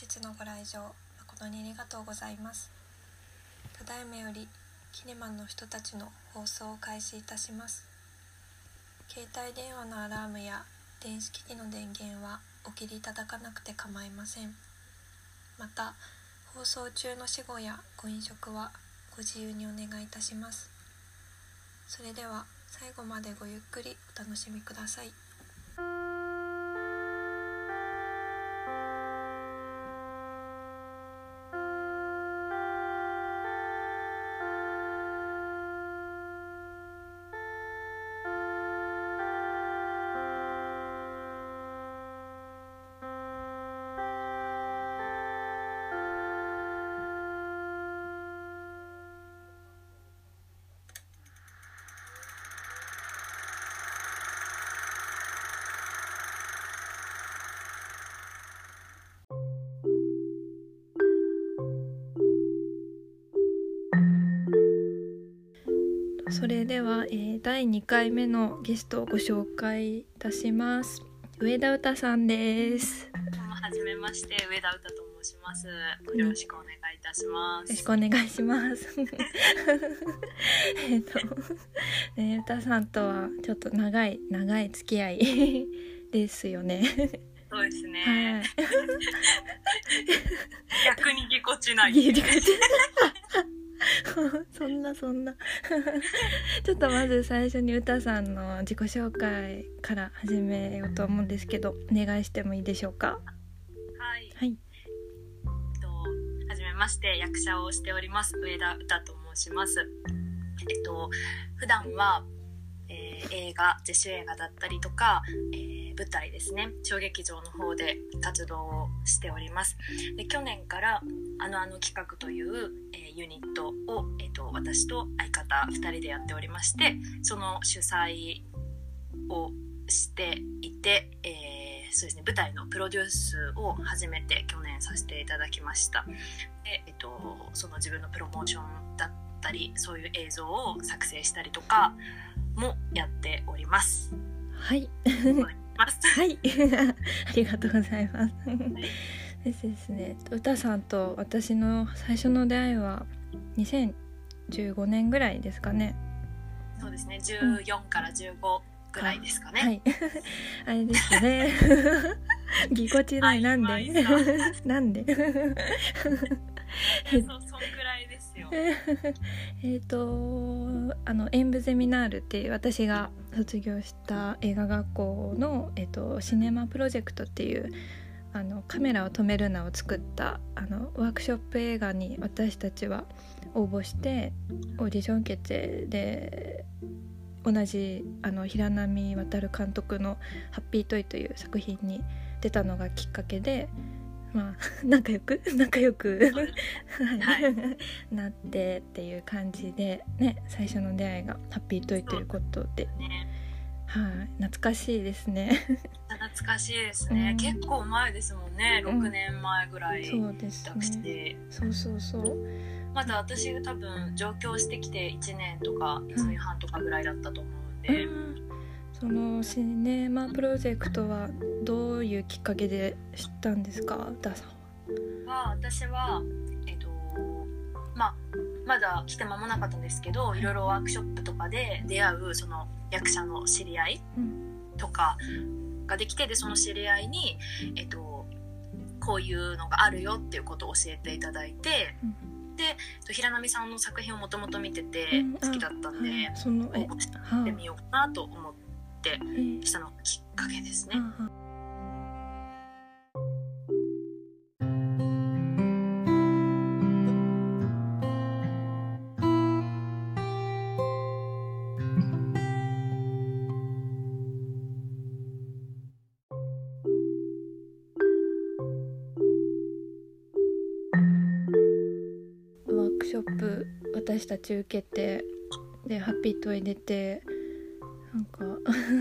日のご来場誠にありがとうございます。ただいまよりキネマンの人たちの放送を開始いたします。携帯電話のアラームや電子機器の電源はお切りいただかなくて構いません。また放送中の死後やご飲食はご自由にお願いいたします。それでは最後までごゆっくりお楽しみください。それでは、えー、第2回目のゲストをご紹介いたします。上田歌さんです。はじめまして上田歌と申します。よろしくお願いいたします。よろしくお願いします。えっと、ね、歌さんとはちょっと長い長い付き合い ですよね。そうですね、はい。逆にぎこちない。ぎこちないそんなそんな。ちょっとまず最初に歌さんの自己紹介から始めようと思うんですけどお願いしてもいいでしょうか？はい、はい。えっとはじめまして役者をしております上田歌と申します。えっと普段は、えー映画自主映画だったりとか、えー舞台ですね。小劇場の方で活動をしております。で去年から「あのあの企画」という、えーユニットを、えっと私と相方2人でやっておりましてその主催をしていて、えーそうですね、舞台のプロデュースを初めて去年させていただきました。で、えっと、その自分のプロモーションだったりそういう映像を作成したりとかもやっております。はいます。はい。ありがとうございます。ですですね。歌さんと私の最初の出会いは2015年ぐらいですかね。そうですね。14から15ぐらいですかね。はい。あれですね。ぎこちない。なん曖で昧な なんで？そうそんく。えっとあの演舞ゼミナールっていう私が卒業した映画学校の、えっと、シネマプロジェクトっていうあのカメラを止めるなを作ったあのワークショップ映画に私たちは応募してオーディション受けてで同じあの平波渡監督の「ハッピートイ」という作品に出たのがきっかけでまあ 仲良く仲良く。はい。なってっていう感じでね最初の出会いがハッピートイということで、ね。はい、懐かしいですね。懐かしいですね、うん。結構前ですもんね。うん。6年前ぐらいそうですね。て、そうそうそう。まだ私が多分上京してきて1年とか1年半とかぐらいだったと思うんで、うんそのシネマプロジェクトはどういうきっかけで知ったんですか、ダさんは。は私はえっとまあまだ来て間もなかったんですけどいろいろワークショップとかで出会うその役者の知り合いうん。とかができてでその知り合いに、えっと、こういうのがあるよっていうことを教えていただいて、でえっと平波さんの作品をもともと見ててうん。好きだったんで、はい。そのえ応募しはい。てみようかなと思ってえーしたのがきっかけですね。ショップ私たち受けてでハッピートイ出てなんか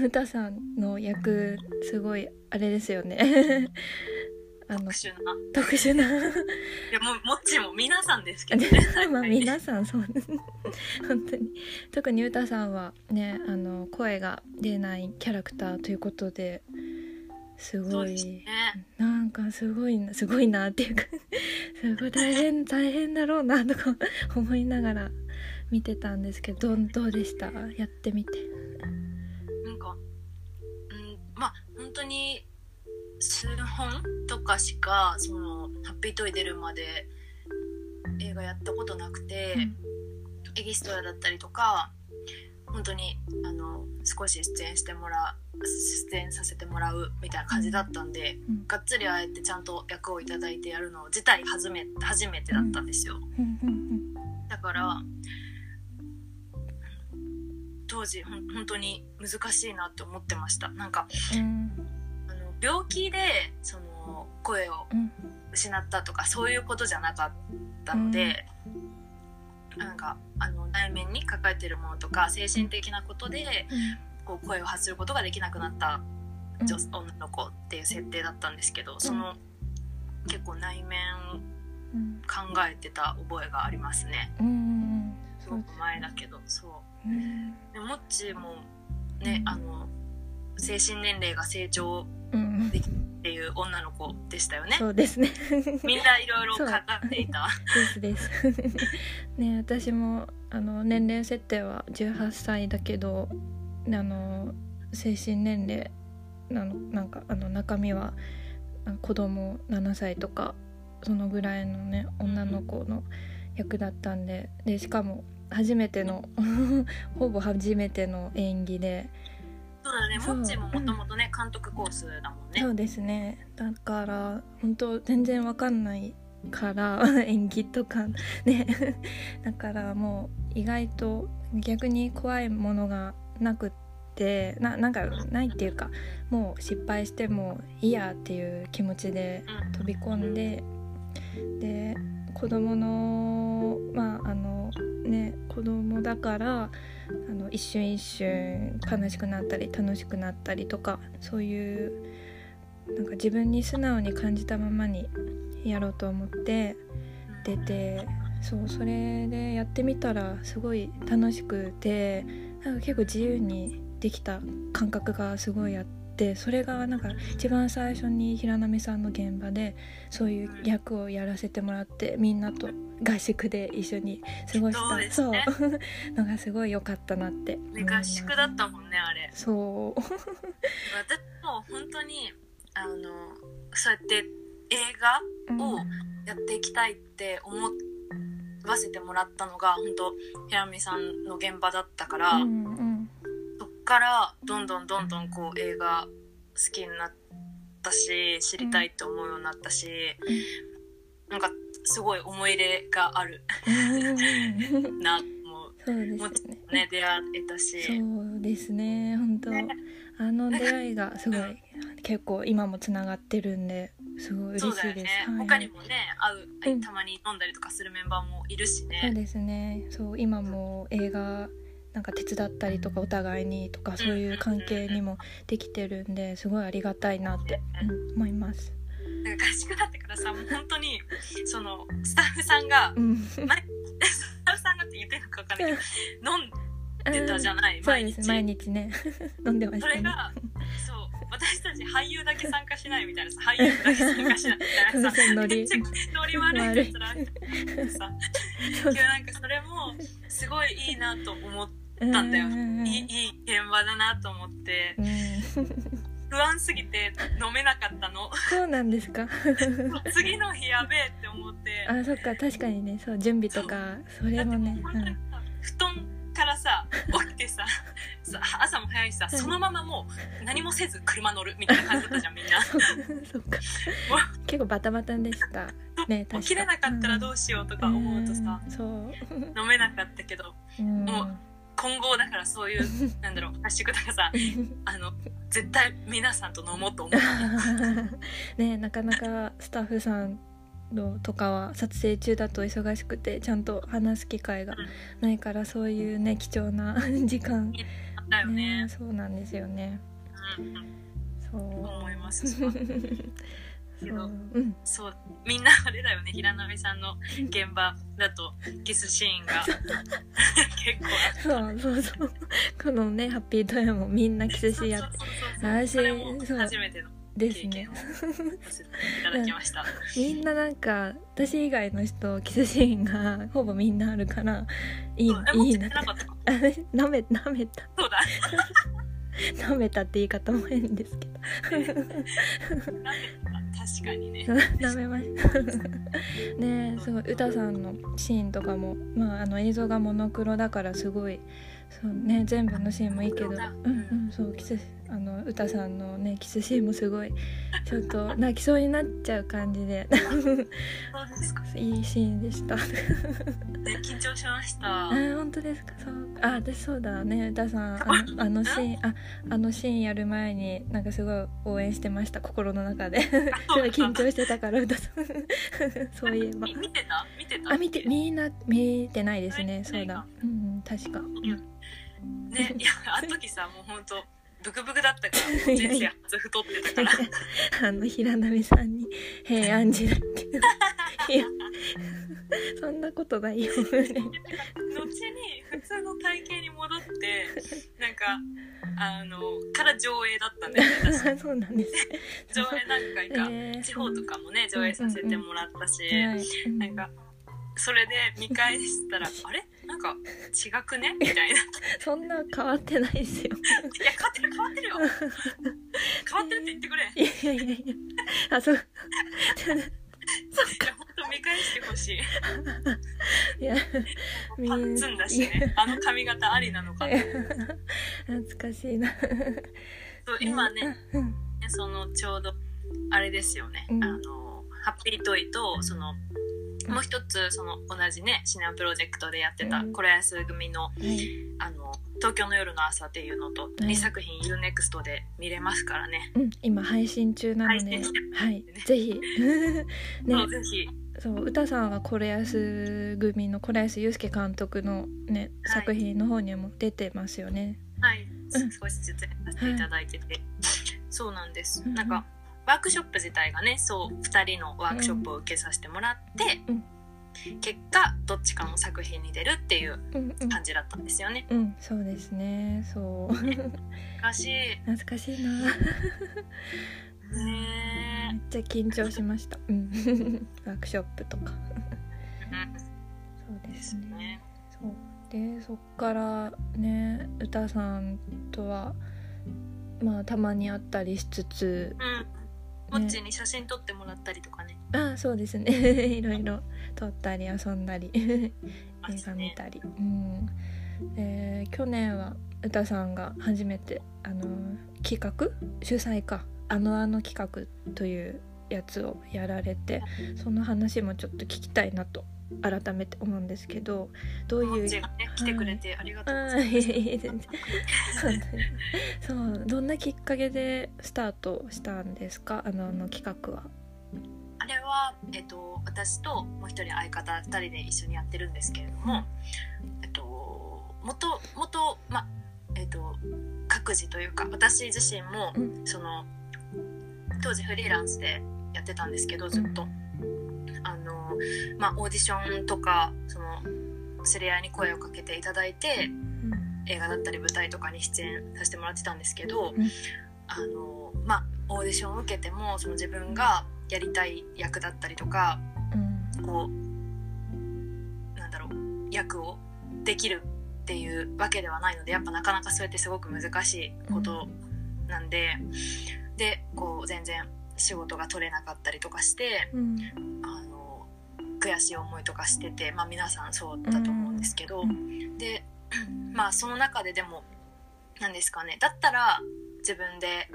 歌さんの役すごいあれですよね。あの特殊な。特殊な。いやもうもっちも皆さんですけどね。まあ皆さんそう 本当に。特に歌さんはねあの声が出ないキャラクターということですそごいね。なんかすごいなすごいなっていうかすごい大変大変だろうなとか思いながら見てたんですけどどうでした？やってみて当に数本とかしかそのハッピートイ出るまで映画やったことなくて、エキストラだったりとか本当にあの少し出演してもらう出演させてもらうみたいな感じだったんで、うん。がっつりあえてちゃんと役をいただいてやるの自体初め初めてだったんですよ。だから当時本当に難しいなって思ってました。なんかうん。あの病気でその声をうん。失ったとかそういうことじゃなかったので、なんかあの内面に抱えてるものとか精神的なことでこう声を発することができなくなったうん。女女の子っていう設定だったんですけどその結構内面うん。考えてた覚えがありますね。うんうんすごく前だけどそう。うんでもっちもねあの精神年齢が成長うんっていう女の子でしたよね。そうですね。みんないろいろそう語っていた。ですです。ね私もあの年齢設定は18歳だけどあの精神年齢なのなんかあの中身はあ子供7歳とかそのぐらいのね女の子の役だったんででしかも初めての ほぼ初めての演技で。そうだね。そう。もっちももともとね監督コースだもんね。そうですね。だから本当全然わかんないから 演技とかね。だからもう意外と逆に怖いものがなくってななんかないっていうかもう失敗してもいいやっていう気持ちでうん飛び込んでで子供のまああのね子供だからあの一瞬一瞬悲しくなったり楽しくなったりとかそういうなんか自分に素直に感じたままにやろうと思って出てそうそれでやってみたらすごい楽しくてなんか結構自由にできた感覚がすごいあってそれがなんか一番最初に平波さんの現場でそういう役をやらせてもらってみんなと合宿で一緒に過ごした。そうね。そう。のがすごい良かったなって。ね合宿だったもんねあれ。そう。私も本当にあのそうやって映画をやっていきたいって思わせてもらったのが本当平見さんの現場だったから、うんうんからどんどんどんどんこう映画好きになったし知りたいって思うようになったし、なんかすごい思い入れがある。うん。なと思う。そうもですね。ね出会えたし。そうですね本当。ね。あの出会いがすごい、うん。結構今もつながってるんですごい嬉しいです。ね、はい。他にもね会う、うん。たまに飲んだりとかするメンバーもいるしそうねですね。そう今も映画なんか手伝ったりとかお互いにとかそういう関係にもできてるんですごいありがたいなって、うん。思います。なんか合宿だってからさもう本当にそのスタッフさんがうん、スタッフさんがって言ってるのか分かんないけど飲んでたじゃないそう毎日毎日ね。飲んでましたね。それがそう私たち俳優だけ参加しないみたいなさ俳優だけ参加しないみたいなさノリノリ悪いやつら なんかそれもすごいいいなと思ったんだよ。うんいいいい現場だなと思って。うん。不安すぎて飲めなかったの。そうなんですか。次の日やべえって思って。あそっか。確かにね。そう準備とかそれもね。だってもう本当にさ布団からさ起きてささ朝も早いしさうんそのままもう何もせず車乗るみたいな感じだったじゃんみんな。うん、そっか。も結構バタバタでした。ね起きれなかったらどうしようとか思うとさ、うん。そう、飲めなかったけど。うん、もう今後だからそういう なんだろう合宿とかさ あの絶対皆さんと飲もうと思う。ねなかなかスタッフさんのとかは撮影中だと忙しくてちゃんと話す機会がないからそういうね貴重な時間。だよね。ねそうなんですよね。うんうん。そう。思いますけどうん。そう。みんなあれだよね。平波さんの現場だとキスシーンが。結構あっそうそうそう。このねハッピートイもみんなキスしやって。私初めてのですね。経験をさせていただきました。みんななんか私以外の人キスシーンがほぼみんなあるからいいいいなって。なめなめた。そうだ。なめたって言い方も変ですけど。確かにね。なめました。ねえすごい歌さんのシーンとかもまああの映像がモノクロだからすごいそうね全部のシーンもいいけど。うんうんそうキスあの歌さんのねキスシーンもすごいちょっと 泣きそうになっちゃう感じで。ですか。いいシーンでした。ね緊張しました。あ本当ですか。そうあ私そうだね。歌さんあの あのシーンああのシーンやる前になんかすごい応援してました。心の中で。すごい緊張してたから歌さん。そういえば。み見てた？見てた？あ見てみんな見てないですね。そうだ。うん確か。いやねいやあの時さもう本当ブクブクだったから 人生初太ってたから。あの平波さんに「へえアンジだ」ってい やそんなことないよ後に普通の体型に戻ってなんかあのから上映だったんだよね私。そうなんです。上映何回か、えー地方とかもね上映させてもらったし、はいうんなんかそれで見返したら あれ？なんか違くね？みたいな。い そんな変わってないですよ。や変わってる変わってるよ。変わってるって言ってくれ。いいやいやいや。いやあそう。や本当見返してほしい。いやパッツンだしね。あの髪型ありなのかな。懐かしいな。そう今ねうん。そのちょうどあれですよね、うん。あのハッピートイとそのもう一つその同じねシネマプロジェクトでやってたうん。コレアス組のはい。あの東京の夜の朝っていうのとい2作品 UNEXT で見れますからね。うん。今配信中なのではい。ぜひ。ね。ぜひ。そう歌さんはコレアス組のコレアス祐介監督のねはい。作品の方にも出てますよね。はい、うん。少しずつやらせていただいてて、そうなんです、うん。なんかワークショップ自体がねそう2人のワークショップを受けさせてもらって、うん。結果どっちかの作品に出るっていううんうん。感じだったんですよね。うんそうですね。そう。しかし懐かしいな。めっねちゃ緊張しました。うん。ワークショップとか。うん。そうですね。ね。そう。でそっからね歌さんとはまあたまに会ったりしつつうん。もっちに写真撮ってもらったりとかね。ああそうですね。いろいろ撮ったり遊んだり映画見たり、うん。で去年は歌さんが初めてあの企画？主催か「あのあの企画」というやつをやられてその話もちょっと聞きたいなと改めて思うんですけどどういうね来てくれてありがとうごあざいます。そうどんなきっかけでスタートしたんですか？あのあの企画は。あれは、えっと、私ともう一人相方2人で一緒にやってるんですけれども、えっと、元元まあえっと各自というか私自身も、うん。その当時フリーランスでやってたんですけどずっと、あのまあオーディションとかその知り合いに声をかけていただいて映画だったり舞台とかに出演させてもらってたんですけど、うん。あのまあオーディションを受けてもその自分がやりたい役だったりとかうん。こうなんだろう役をできるっていうわけではないのでやっぱなかなかそうやってすごく難しいことなんで、でこう全然仕事が取れなかったりとかしてうん悔しい思いとかしてて、まあ、皆さんそうだと思うんですけど、うん。でまあその中ででも何ですかねだったら自分で、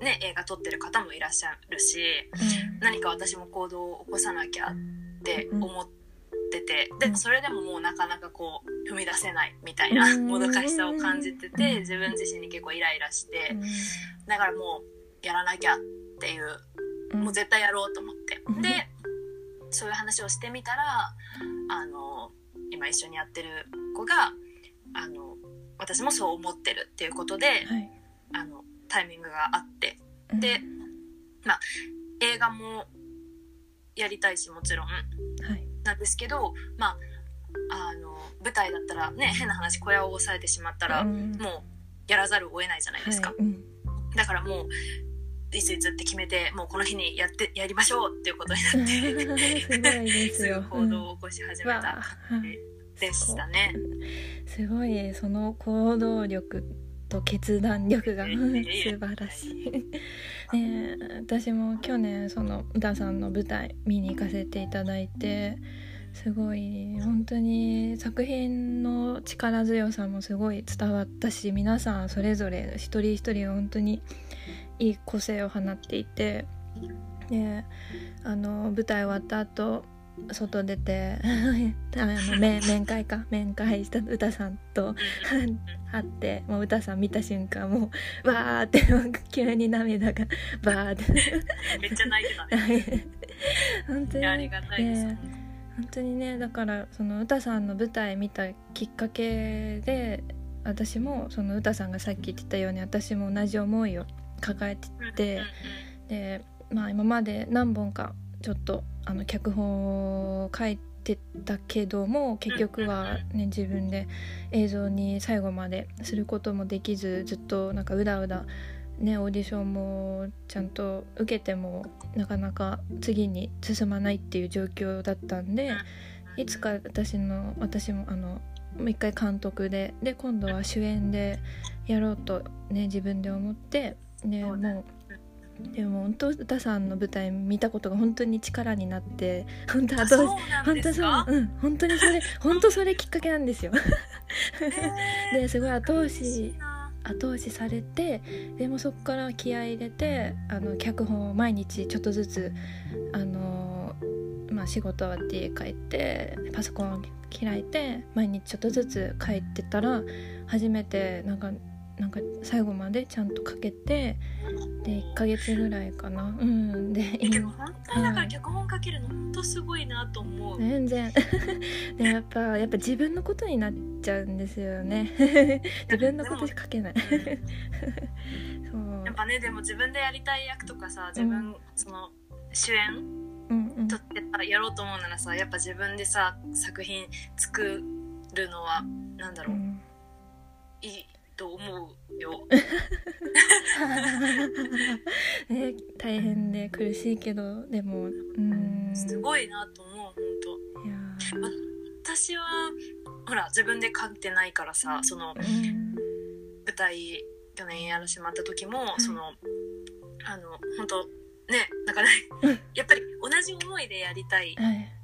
ね、映画撮ってる方もいらっしゃるし何か私も行動を起こさなきゃって思ってて、うん。でそれでももうなかなかこう踏み出せないみたいなうんもどかしさを感じててうん。自分自身に結構イライラしてうん。だからもうやらなきゃっていううん。もう絶対やろうと思って。うん。でそういう話をしてみたらあの今一緒にやってる子があの私もそう思ってるっていうことではい。あのタイミングがあって。うん。で映画もやりたいしもちろんはい。なんですけどまああの舞台だったらね変な話小屋を抑えてしまったら、うん。もうやらざるを得ないじゃないですか、はい。うん。だからもういついつって決めてもうこの日にやってやりましょうっていうことになってすごいですよ。行動を起こし始めたわあ感じでしたね。すごいその行動力と決断力が素晴らしい。私も去年その歌さんの舞台見に行かせていただいてすごい本当に作品の力強さもすごい伝わったし皆さんそれぞれ一人一人が本当にいい個性を放っていてであの舞台終わった後外出て あの面 面会か面会した歌さんと 会ってもう歌さん見た瞬間もうわーって急に涙がバーってめっちゃ泣いてたね。本当にありがたいです。ね本当にねだからその歌さんの舞台見たきっかけで私もその歌さんがさっき言ってたように私も同じ思いを抱えててでまあ今まで何本かちょっとあの脚本を書いてたけども結局はね自分で映像に最後まですることもできずずっとなんかうだうだねオーディションもちゃんと受けてもなかなか次に進まないっていう状況だったんでいつか私の私もあのもう一回監督でで今度は主演でやろうとね自分で思ってでそうだもうでも本当歌さんの舞台見たことが本当に力になって本当後本当そう。うん本当にそれ 本当それきっかけなんですよ。ですごい後押嬉し後押しされてでもそこから気合い入れてあの脚本を毎日ちょっとずつあの、まあ、仕事終わって家帰ってパソコン開いて毎日ちょっとずつ書いてたら初めてなんかなんか最後までちゃんと書けてで1ヶ月ぐらいかな。うん。で今本当にだから脚本書けるの本当すごいなと思う。全然。でやっぱやっぱ自分のことになっちゃうんですよね。自分のことしか書けない。そう。やっぱねでも自分でやりたい役とかさ自分、その主演うんうん。とってさやろうと思うならさやっぱ自分でさ作品作るのはなんだろう、うん。いいと思うよ。ね、大変で苦しいけどでもうん。すごいなと思う本当。いや私はほら自分で書いてないからさその舞台去年やらせてもらった時も、いそのあの本当ねなんかねうん。やっぱり同じ思いでやりたいはい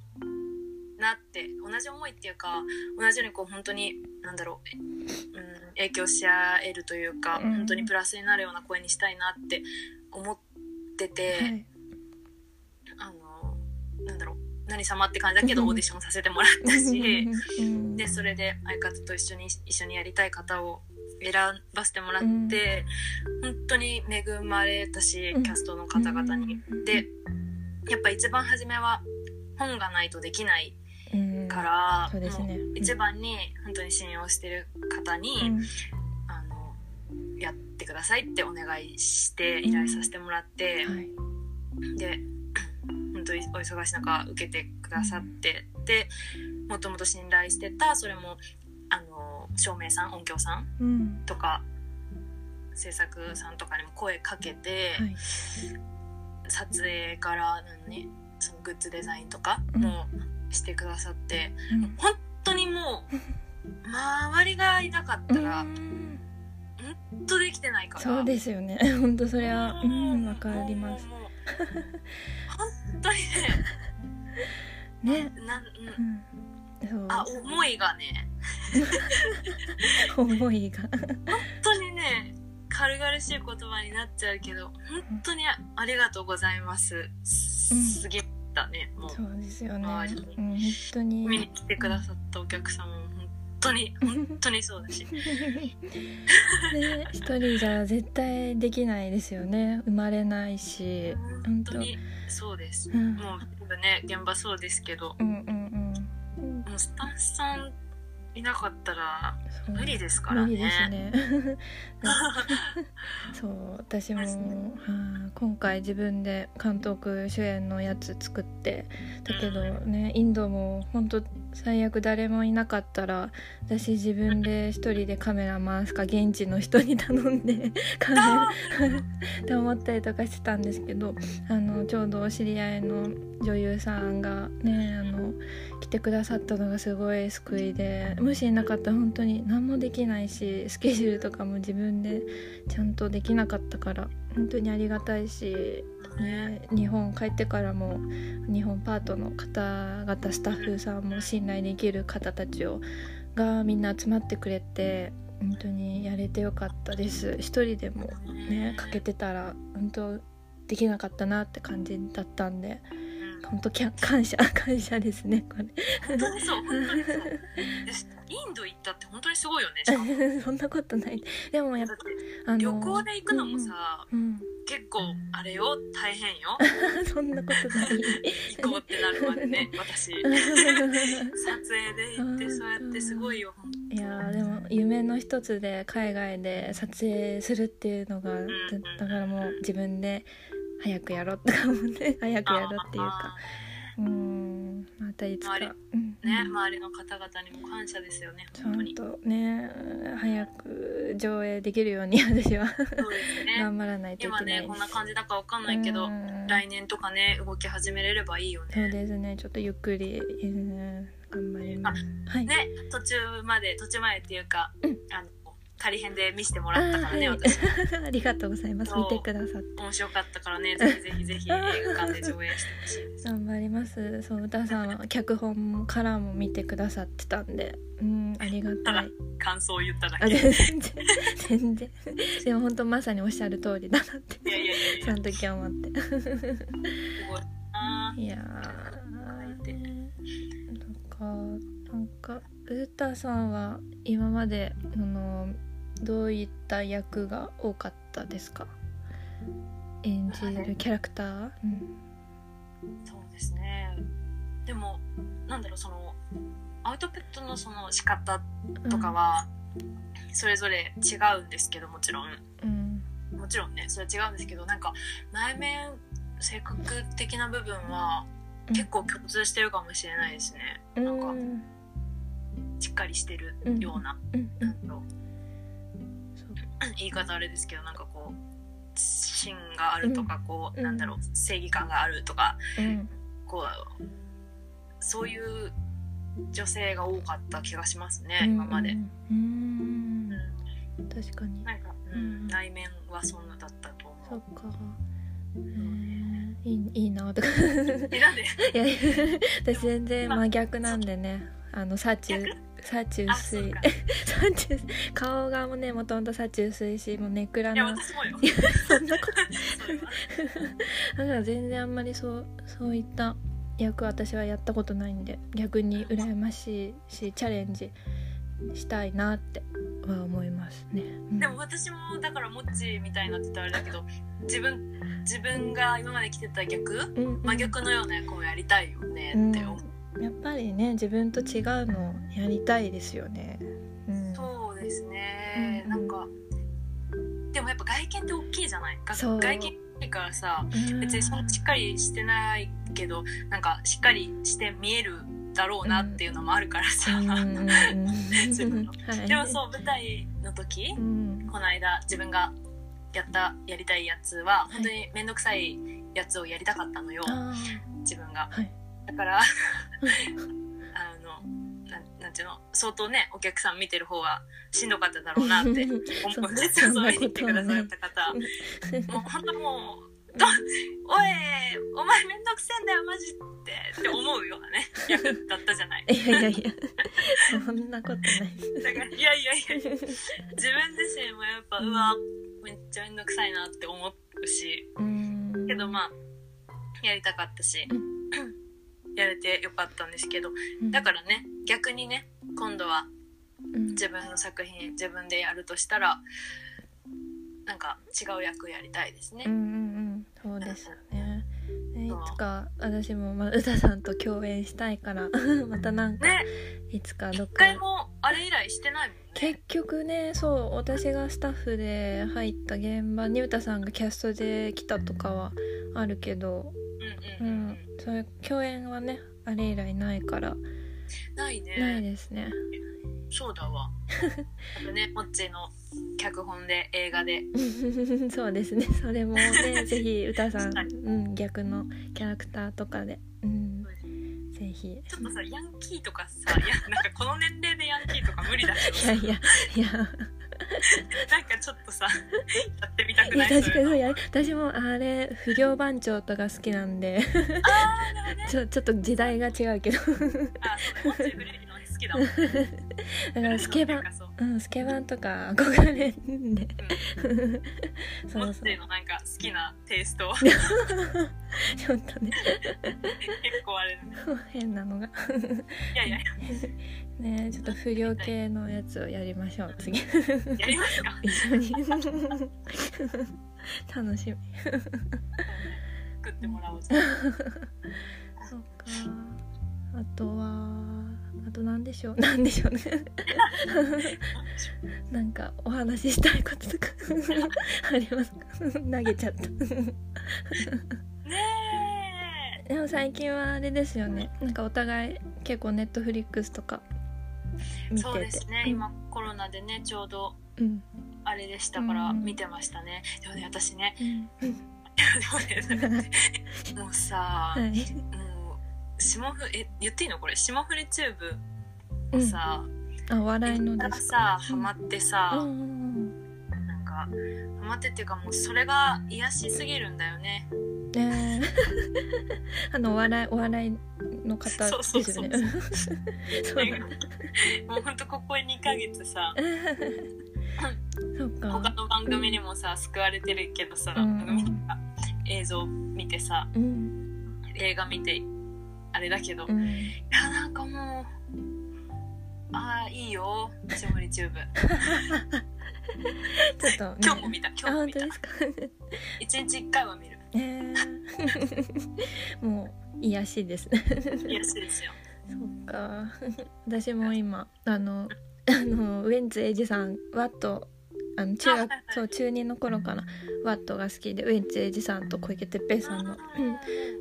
なって同じ思いっていうか同じようにこう本当になんだろう、うん、影響し合えるというか、うん。本当にプラスになるような声にしたいなって思ってて、はい。あのなんだろう何様って感じだけどオーディションさせてもらったしうん。でそれで相方と一緒に一緒にやりたい方を選ばせてもらって、本当に恵まれたしうん。キャストの方々に。うん。でやっぱ一番初めは本がないとできないうんから、そうですね。もう一番に本当に信用してる方に、うん。あのやってくださいってお願いして依頼させてもらって、はい。で 本当にお忙しい中受けてくださって、でもともと信頼してたそれもあの照明さん音響さんうん。とか制作さんとかにも声かけて、はい。撮影から何そのグッズデザインとかうん。もしてくださって、うん。本当にもう周りがいなかったらうん。本当できてないから。そうですよね。本当それはうんわかります。本当にね ね。なん、うん。あ思いがね 思いが。本当にね軽々しい言葉になっちゃうけど本当にありがとうございます。すぎたねもう。そうですよね。うん本当に。見に来てくださったお客様も本当に 本当にそうだし。ね一人じゃ絶対できないですよね。生まれないし。本当。にそうです、うん。もうね現場そうですけど。うんうんうん。もうスタッフさんいなかったら無理ですからね。ね。そう私も、ね。はあ今回自分で監督主演のやつ作ってだけどねインドも本当最悪誰もいなかったら私自分で一人でカメラ回すか現地の人に頼んで カメラって思ったりとかしてたんですけどあのちょうどお知り合いの女優さんがねあの来てくださったのがすごい救いでもしいなかったら本当に何もできないしスケジュールとかも自分でちゃんとできなかったから本当にありがたいし、ね、日本帰ってからも日本パートの方々スタッフさんも信頼できる方たちをがみんな集まってくれて本当にやれてよかったです。一人でもねかけてたら本当できなかったなって感じだったんで本当きゃ感謝感謝ですねこれ。本当にそう。本当にそう。でインド行ったって本当にすごいよね そんなことない。でもやっぱ旅行で行くのもさ、うん、結構あれよ大変よ。う んそんなことない。行こうってなるまでね 私。撮影で行ってそうやってすごいよ本いやーでも夢の一つで海外で撮影するっていうのがん。だからもう自分で早くやろうとか思って 早くやろうっていうか。うんまたいつか、ね周りの方々にも感謝ですよねちゃ本当に。んとね早く上映できるように私はそうですね。頑張らないといけ今ない。ねこんな感じだかわかんないけどうん。来年とかね動き始めれればいいよそうねですね。ちょっとゆっくり、うん、頑張ります。はい、ね途中まで途中までっていうか、うん。あの仮編で見せてもらったからね、はい、ありがとうございます。見てくださって。面白かったからねぜひぜひぜひ映画館で上映してほしいです。頑張ります。そう歌さんは脚本からも見てくださってたんで。うんありがたい。感想を言っただあけ。い全然全然。でも本当まさにおっしゃる通りだなって。やいやいやいや。その時思って。すごいな。いやなんかなんか歌さんは今まであのどういった役が多かったですか？演じるキャラクター、うん。そうですね。でもなんだろうそのアウトプットのその仕方とかはそれぞれ違うんですけどもちろん。うん。もちろんねそれは違うんですけどなんか内面性格的な部分はうん。結構共通してるかもしれないですね、うんなん。かしっかりしてるような、うん。うなん。んだろう 言い方あれですけどなんかこう芯があるとかこう、うん。なんだろう正義感があるとかうん。こうそういう女性が多かった気がしますね、うん。今まで、うん。うん。確かに。なんか、ううん。ん、内面はそんなだったと思そっか。いいいいなとか。い や私全然真逆なんでね。あの幸逆？幸あ薄い。そうか。幸薄い。顔がもねもともと幸薄いしもうネクラいやな私もよ。そんなこと。だから全然あんまりそうそういった役私はやったことないんで逆に羨ましいしチャレンジしたいなっては思いますね、うん。でも私もだからモッチみたいになってたらあれだけど自分自分が今まで着てた逆うんうん。真逆のような役をやりたいよねって思う、やっぱりね自分と違うのやりたいですよね、うん、そうですね、うんなんかでもやっぱ外見って大きいじゃない？外見大からさうん。別にそんなしっかりしてないけどなんかしっかりして見えるだろうなっていうのもあるからさ、うんはい。でもそう舞台の時うん。この間自分がやったやりたいやつは本当に面倒くさいやつをやりたかったのよ、あ自分が。ーはいだからあのなんなんていうの相当ねお客さん見てる方はしんどかっただろうなって思そうんですよそんなそう見に来てくださった方もう本当もうどおいお前めんどくせえんだよマジってって思うようなね役だったじゃない。いやいやいやそんなことない。だからいやいやいや自分自身もやっぱうわめっちゃめんどくさいなって思うしうんけどまあやりたかったしやれてよかったんですけどだからね逆にね今度はうん。自分の作品自分でやるとしたらなんか違う役やりたいですね。うんうんうん。そうですよね。ねいつか私もまさんと共演したいから またなんかね。いつかどっ一か回もあれ以来してないもんね。結局ねそう私がスタッフで入った現場に歌さんがキャストで来たとかはあるけど、ううんそういう共演はねあれ以来ないから。ないね。ないですね。そうだわ。あとね モッチーの脚本で映画で。そうですね。それもね ぜひ歌さん、はいうん、逆のキャラクターとかで、うん、ぜひ。ちょっとさヤンキーとかさいやなんかこの年齢でヤンキーとか無理だけどさ。いやいやいや なんかちょっとさ やってみたくない？確かにそうや私もあれ不良番長とか好きなんで。あね。ちょちょっと時代が違うけど。あ好きだもん。ねだからスケバン。うんスケバンとか憧れんで。モそうそう。ッチーのなんか好きなテイスト。ちょっとね。結構あれ変なのが。いやいや。ねちょっと不良系のやつをやりましょう。次。やりますか。一緒に。楽しみ。作ってもらおう そうか。あとはあと何でしょう。何でしょうね。なんかお話ししたいこととか。ありますか？投げちゃった。ねでも最近はあれですよね。なんかお互い結構ネットフリックスとかえ見てて。そうですね、今コロナでねちょうどうん。あれでしたからうん。見てましたね、でもね私ね。うん。でもうさ、はい。もう霜降りえ言っていいのこれ？霜降りチューブをさ、あお笑いのですさハマってさ、うんうんなんかハマってっていうかもうそれが癒しすぎるんだよね。え。あのお笑いお笑いの方ですよね。もうほんとここ2ヶ月さそうか。他の番組にもさ救われてるけどさ、うん映像見てさうん。映画見てあれだけど、いうん。やなんかもうああいいよ。霜降りチューブ。ちょっと、ね、今日も見た今日あも見た。本当ですか？一日一回は見る。えー、もう癒やしです。ね癒しですよ。そうか。私も今あのあのウエンツエイジさんワットあの中学そう中2の頃からワットが好きでウエンツエイジさんと小池徹平さんの、う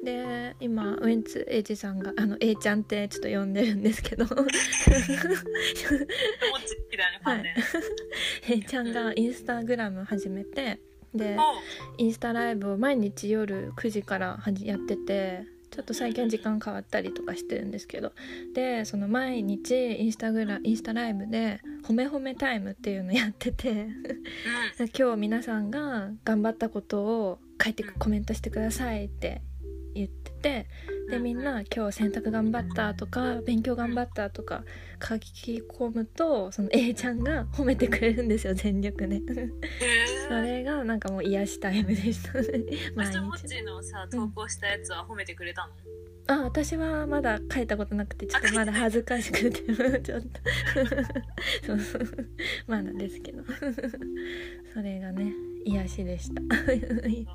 ん、で今ウエンツエイジさんがあの A ちゃんってちょっと呼んでるんですけど。もっちゃんがインスタグラム始めてでインスタライブを毎日夜9時からはじやっててちょっと最近は時間変わったりとかしてるんですけど。でその毎日インスタグラインスタライブで「褒め褒めタイム」っていうのやってて。うん。今日皆さんが頑張ったことを書いてコメントしてくださいって言っててでみんな「今日洗濯頑張った」とか「勉強頑張った」とか書き込むとその A ちゃんが褒めてくれるんですよ全力で。へ そえれがなんかもう癒しタイムでしたね。毎私もちのさ投稿したやつは褒めてくれたの、あ私はまだ書いたことなくてちょっとまだ恥ずかしくてちょっと。そうそう。まだですけど。それがね癒しでした。ね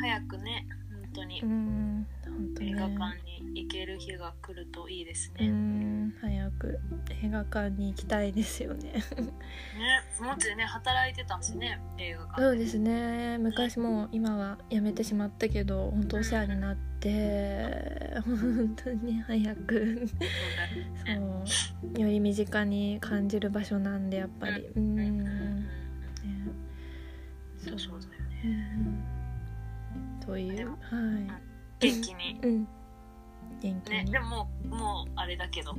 早くね。本当に。うん本当映画ね館に行ける日が来るといいですうね、ん。早く映画館に行きたいですよね。ねもっちね働いてたんしね映画館。そうですね。昔もう今は辞めてしまったけど本当お世話になって本当に早く。そうだより身近に感じる場所なんでやっぱり。うん。ね。そうそうだよね。う。んというは元気に。いうん。元気に。ねでももうもうあれだけど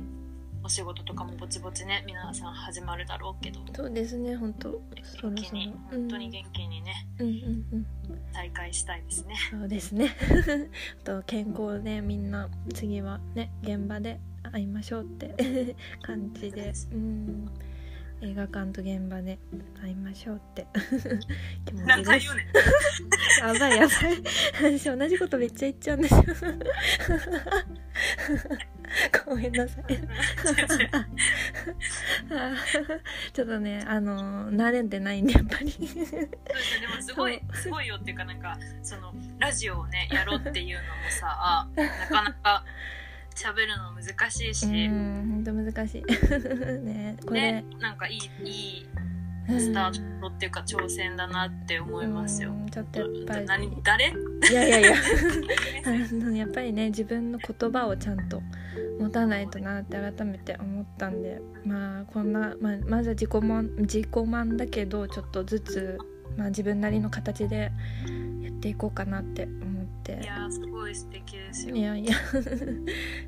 お仕事とかもぼちぼちね皆さん始まるだろうけど。そうですね本当。元気に本当に元気にね、うん。うんうん再開したいですね。そうですね。あと健康でみんな次はね現場で会いましょうって 感じで。うん。映画館と現場で会いましょうって。気持ちですやばいやばい。私同じことめっちゃ言っちゃうんですよ。ごめんなさい。ちょっとねあの慣れてないんでやっぱり。そうですね。でもすごいすごいよっていうかなんかそのラジオをねやろうっていうのもさなかなか喋るの難しいし、うん本当難しい。ねこれ、ねなんかいいいいスタートっていうか挑戦だなって思いますよ。うん。ちょっとやっぱり何誰？いやいやいや。あのやっぱりね自分の言葉をちゃんと持たないとなって改めて思ったんでまあこんな、まあ、まずは自己満自己満だけどちょっとずつ、まあ、自分なりの形でやっていこうかなって思って。いやーすごい素敵ですよ。い。やいや。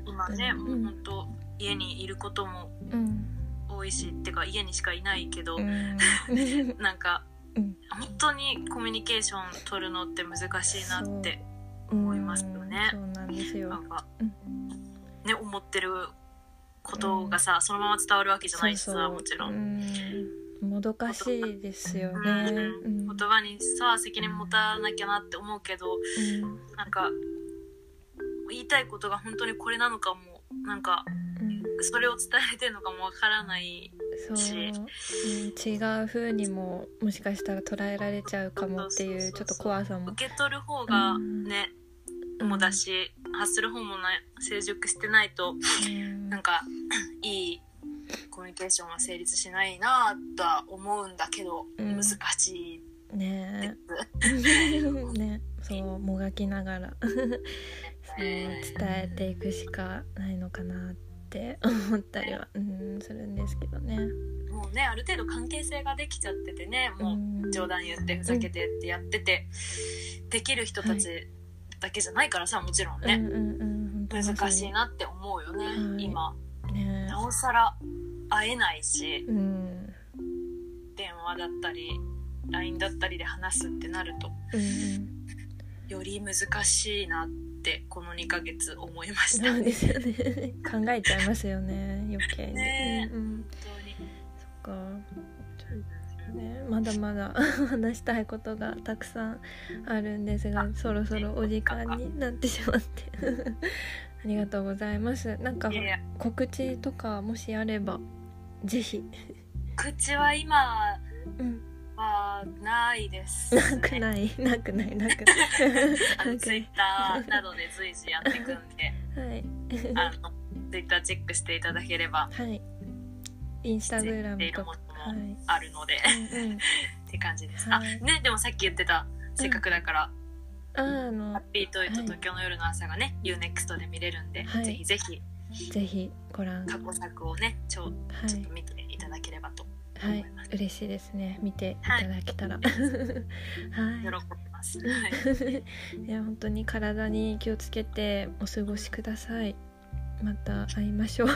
今ね、うんもう本当家にいることもうん多いしってか家にしかいないけど、うん。なんか、うん。本当にコミュニケーション取るのって難しいなって思いますよね。そうなんですよ。なんか、うん。ね思ってることがさ、そのまま伝わるわけじゃないしさもちろん。うん。もどかしいですよね、うんうん言葉にさ責任持たなきゃなって思うけどうん。なんか言いたいことが本当にこれなのかもなんかうんそれを伝えてるのかもわからないし。うん、違う風にももしかしたら捉えられちゃうかもっていうちょっと怖さも。受け取る方がね、もだし発する方もな成熟してないとうん。なんかいいコミュニケーションは成立しないなとは思うんだけど、うん。難しい。ね。ね。そうもがきながら。そう伝えていくしかないのかなって思ったりは、うん、するんですけどね。もうねある程度関係性ができちゃっててねもうん。う冗談言ってふざけてってやってて、できる人たちだけじゃないからさもちろんね、うんうんうん難しいなって思うよね、はい。今。ね。なおさら会えないしうん。電話だったり LINE だったりで話すってなるとうん。より難しいなってこの2ヶ月思いました。そう本ですよね。考えちゃいますよね。余計に、ねえ。うん。そっか。ねまだまだ 話したいことがたくさんあるんですがそろそろお時間になってしまって。ありがとうございます。なんか告知とかもしあればぜひ、口は今うん、はないです、なくない？なくない？なくない？あのツイッターなどで随時やっていくんで。はい。あのツイッターチェックしていただければ。はい。インスタグラムとか。あるので、うんうん。って感じです、はい。あねでもさっき言ってたせっかくだから、ああのハッピートイと東京の夜の朝がね、UNEXT で見れるんで、はい。ぜひぜひ。ぜひご覧。過去作をねちょはい。ちょっと見ていただければとはい。嬉しいですね。見ていただけたら。喜はびます、はい。い。いや本当に体に気をつけてお過ごしください。また会いましょう。は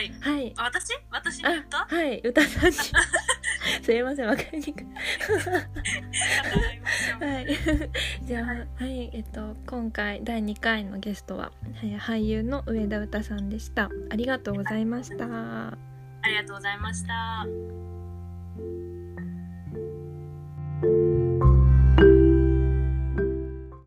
い。はい。あ私？私に言ったあはい。歌さんに。すいません。わかりにくい。はい。じゃあはい。えっと今回第2回のゲストははい俳優の上田詩さんでした。ありがとうございましたありがとうございました。